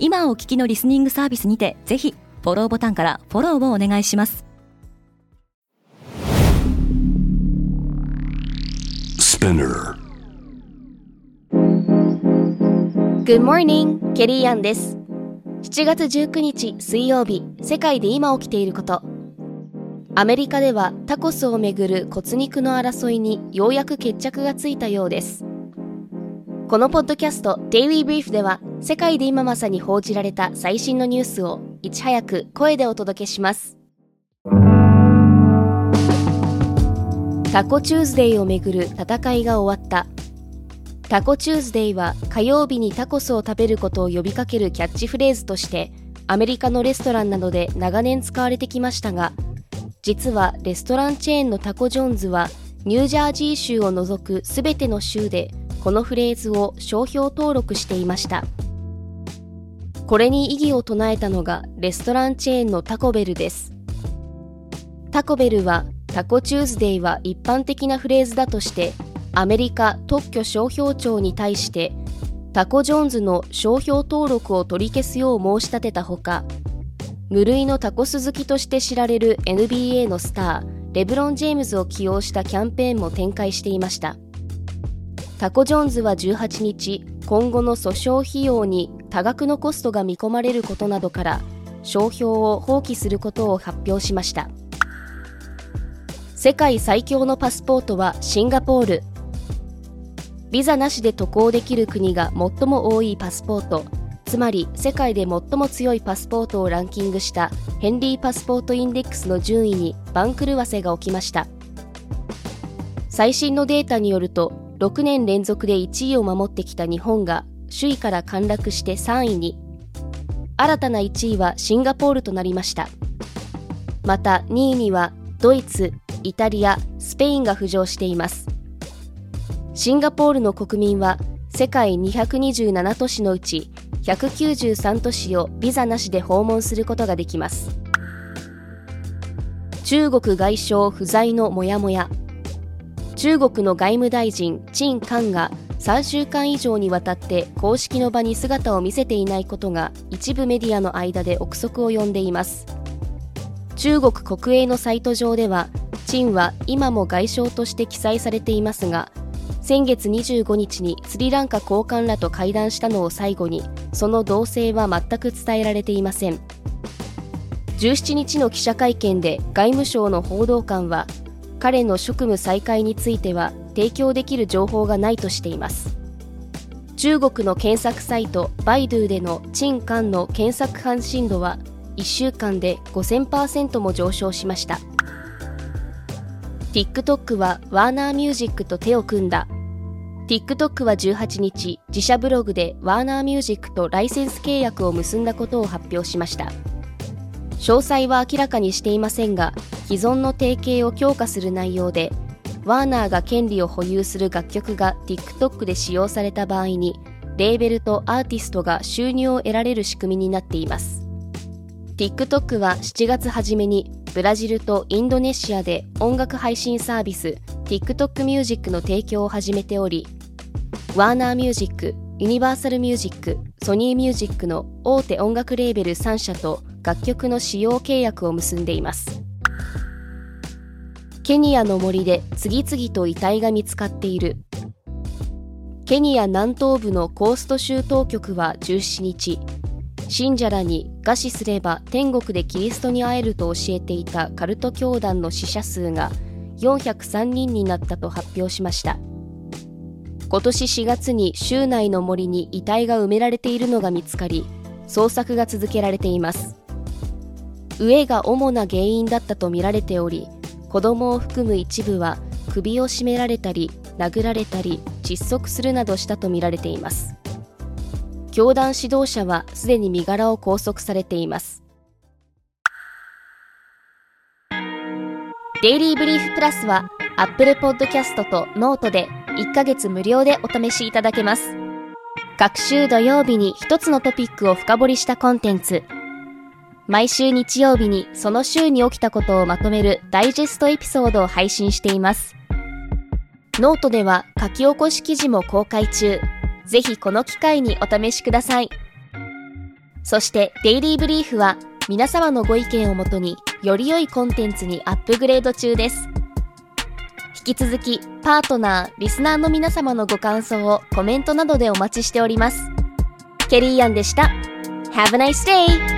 今お聞きのリスニングサービスにてぜひフォローボタンからフォローをお願いします。Good morning, ケリーアンです。7月19日水曜日世界で今起きていること。アメリカではタコスをめぐる骨肉の争いにようやく決着がついたようですこのポッドキャスト Daily Brief では世界で今まさに報じられた最新のニュースをいち早く声でお届けします。タコチューズデイをめぐる戦いが終わった。タコチューズデイは火曜日にタコスを食べることを呼びかけるキャッチフレーズとしてアメリカのレストランなどで長年使われてきましたが実はレストランチェーンのタコジョーンズはニュージャージー州を除く全ての州でこのフレーズを商標登録していました。これに異議を唱えたのがレストランチェーンのタコベルです。タコベルはタコチューズデイは一般的なフレーズだとしてアメリカ特許商標庁に対してタコ・ジョーンズの商標登録を取り消すよう申し立てたほか無類のタコス好きとして知られる NBA のスターレブロン・ジェームズを起用したキャンペーンも展開していました。タコ・ジョーンズは18日今後の訴訟費用に多額のコストが見込まれることなどから商標を放棄することを発表しました。世界最強のパスポートはシンガポール。ビザなしで渡航できる国が最も多いパスポートつまり世界で最も強いパスポートをランキングしたヘンリーパスポートインデックスの順位に番狂わせが起きました。最新のデータによると6年連続で1位を守ってきた日本が首位から陥落して3位に。新たな1位はシンガポールとなりました。また2位にはドイツイタリアスペインが浮上しています。シンガポールの国民は世界227都市のうち193都市をビザなしで訪問することができます。中国外相不在のモヤモヤ。中国の外務大臣陳カが3週間以上にわたって公式の場に姿を見せていないことが一部メディアの間で憶測を呼んでいます。中国国営のサイト上では陳は今も外相として記載されていますが先月25日にスリランカ高官らと会談したのを最後にその動静は全く伝えられていません。17日の記者会見で外務省の報道官は彼の職務再開については提供できる情報がないとしています。中国の検索サイトバイドゥでの陳官の検索関心度は1週間で5000%も上昇しました。TikTok はワーナーミュージックと手を組んだ。TikTok は18日、自社ブログでワーナーミュージックとライセンス契約を結んだことを発表しました。詳細は明らかにしていませんが、既存の提携を強化する内容で、ワーナーが権利を保有する楽曲が TikTok で使用された場合に、レーベルとアーティストが収入を得られる仕組みになっています。TikTok は7月初めにブラジルとインドネシアで音楽配信サービス TikTok ミュージックの提供を始めておりワーナーミュージック、ユニバーサルミュージック、ソニーミュージックの大手音楽レーベル3社と楽曲の使用契約を結んでいます。ケニアの森で次々と遺体が見つかっている。ケニア南東部のコースト州当局は17日、信者らに餓死すれば天国でキリストに会えると教えていたカルト教団の死者数が403人になったと発表しました。今年4月に州内の森に遺体が埋められているのが見つかり捜索が続けられています飢えが主な原因だったとみられており子供を含む一部は首を絞められたり殴られたり窒息するなどしたとみられています。教団指導者はすでに身柄を拘束されています。デイリーブリーフプラスは Apple Podcast と Note で1ヶ月無料でお試しいただけます。各週土曜日に一つのトピックを深掘りしたコンテンツ毎週日曜日にその週に起きたことをまとめるダイジェストエピソードを配信していますノートでは書き起こし記事も公開中ぜひこの機会にお試しください。そしてデイリーブリーフは皆様のご意見をもとにより良いコンテンツにアップグレード中です。引き続きパートナー、リスナーの皆様のご感想をコメントなどでお待ちしております。ケリーアンでした。Have a nice day!